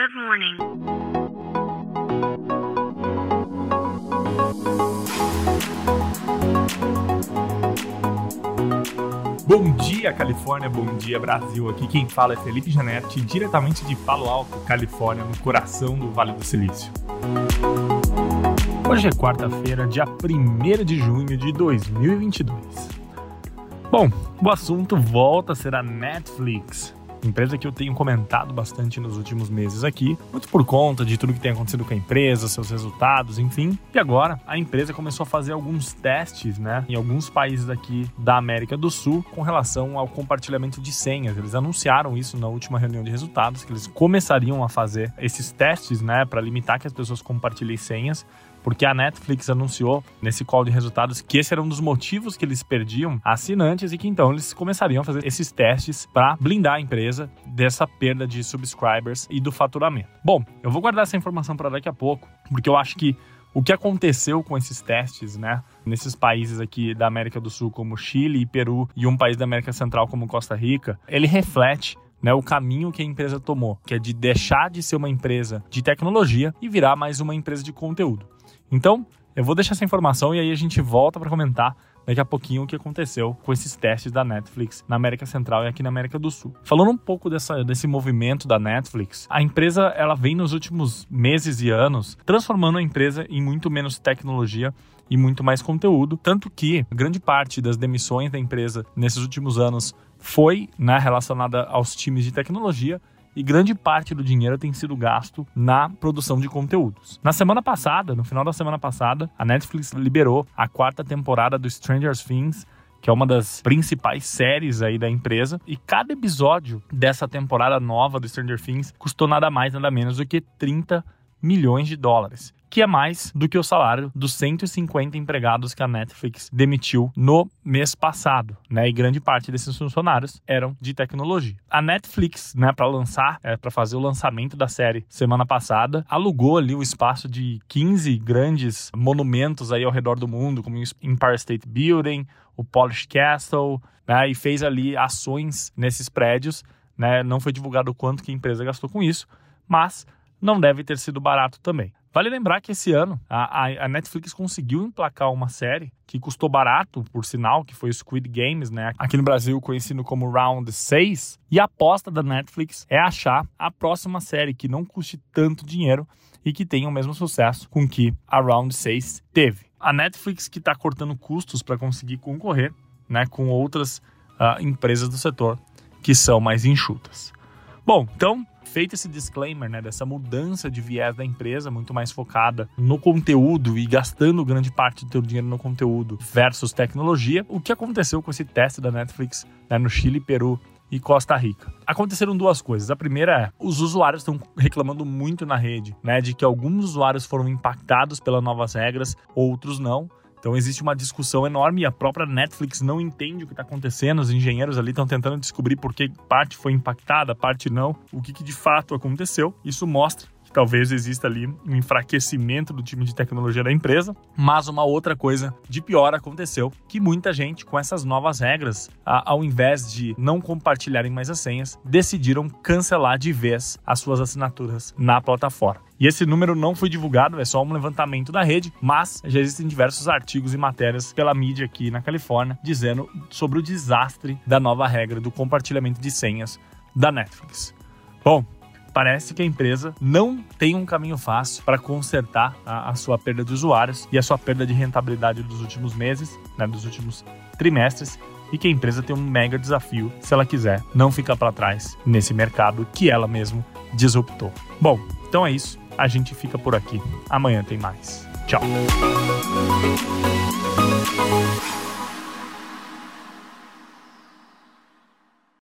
Good morning. Bom dia, Califórnia. Bom dia, Brasil. Aqui quem fala é Felipe Janetti, diretamente de Palo Alto, Califórnia, no coração do Vale do Silício. Hoje é quarta-feira, dia 1 de junho de 2022. Bom, o assunto volta a ser a Netflix empresa que eu tenho comentado bastante nos últimos meses aqui, muito por conta de tudo que tem acontecido com a empresa, seus resultados, enfim. E agora a empresa começou a fazer alguns testes, né, em alguns países aqui da América do Sul com relação ao compartilhamento de senhas. Eles anunciaram isso na última reunião de resultados que eles começariam a fazer esses testes, né, para limitar que as pessoas compartilhem senhas porque a Netflix anunciou nesse call de resultados que esse era um dos motivos que eles perdiam assinantes e que então eles começariam a fazer esses testes para blindar a empresa dessa perda de subscribers e do faturamento. Bom, eu vou guardar essa informação para daqui a pouco, porque eu acho que o que aconteceu com esses testes, né, nesses países aqui da América do Sul, como Chile e Peru, e um país da América Central, como Costa Rica, ele reflete né, o caminho que a empresa tomou, que é de deixar de ser uma empresa de tecnologia e virar mais uma empresa de conteúdo. Então, eu vou deixar essa informação e aí a gente volta para comentar daqui a pouquinho o que aconteceu com esses testes da Netflix na América Central e aqui na América do Sul. Falando um pouco dessa, desse movimento da Netflix, a empresa ela vem nos últimos meses e anos transformando a empresa em muito menos tecnologia e muito mais conteúdo, tanto que grande parte das demissões da empresa nesses últimos anos foi né, relacionada aos times de tecnologia e grande parte do dinheiro tem sido gasto na produção de conteúdos. Na semana passada, no final da semana passada, a Netflix liberou a quarta temporada do Stranger Things que é uma das principais séries aí da empresa, e cada episódio dessa temporada nova do Stranger Things custou nada mais nada menos do que 30 milhões de dólares que é mais do que o salário dos 150 empregados que a Netflix demitiu no mês passado, né? E grande parte desses funcionários eram de tecnologia. A Netflix, né, para lançar, é, para fazer o lançamento da série semana passada, alugou ali o espaço de 15 grandes monumentos aí ao redor do mundo, como o Empire State Building, o Polish Castle, né, e fez ali ações nesses prédios, né? Não foi divulgado o quanto que a empresa gastou com isso, mas não deve ter sido barato também. Vale lembrar que esse ano a, a, Netflix conseguiu emplacar uma série que custou barato, por sinal, que foi Squid Games, né? Aqui no Brasil conhecido como Round 6. E a aposta da Netflix é achar a próxima série que não custe tanto dinheiro e que tenha o mesmo sucesso com que a Round 6 teve. A Netflix que está cortando custos para conseguir concorrer né, com outras uh, empresas do setor que são mais enxutas. Bom, então feito esse disclaimer, né, dessa mudança de viés da empresa, muito mais focada no conteúdo e gastando grande parte do seu dinheiro no conteúdo versus tecnologia, o que aconteceu com esse teste da Netflix né, no Chile, Peru e Costa Rica. Aconteceram duas coisas. A primeira é, os usuários estão reclamando muito na rede, né, de que alguns usuários foram impactados pelas novas regras, outros não. Então existe uma discussão enorme e a própria Netflix não entende o que está acontecendo. Os engenheiros ali estão tentando descobrir por que parte foi impactada, parte não, o que, que de fato aconteceu. Isso mostra talvez exista ali um enfraquecimento do time de tecnologia da empresa, mas uma outra coisa de pior aconteceu, que muita gente com essas novas regras, ao invés de não compartilharem mais as senhas, decidiram cancelar de vez as suas assinaturas na plataforma. E esse número não foi divulgado, é só um levantamento da rede, mas já existem diversos artigos e matérias pela mídia aqui na Califórnia dizendo sobre o desastre da nova regra do compartilhamento de senhas da Netflix. Bom, parece que a empresa não tem um caminho fácil para consertar a, a, sua perda de usuários e a sua perda de rentabilidade dos últimos meses, né, dos últimos trimestres, e que a empresa tem um mega desafio se ela quiser não ficar para trás nesse mercado que ela mesmo disruptou. Bom, então é isso. A gente fica por aqui. Amanhã tem mais. Tchau.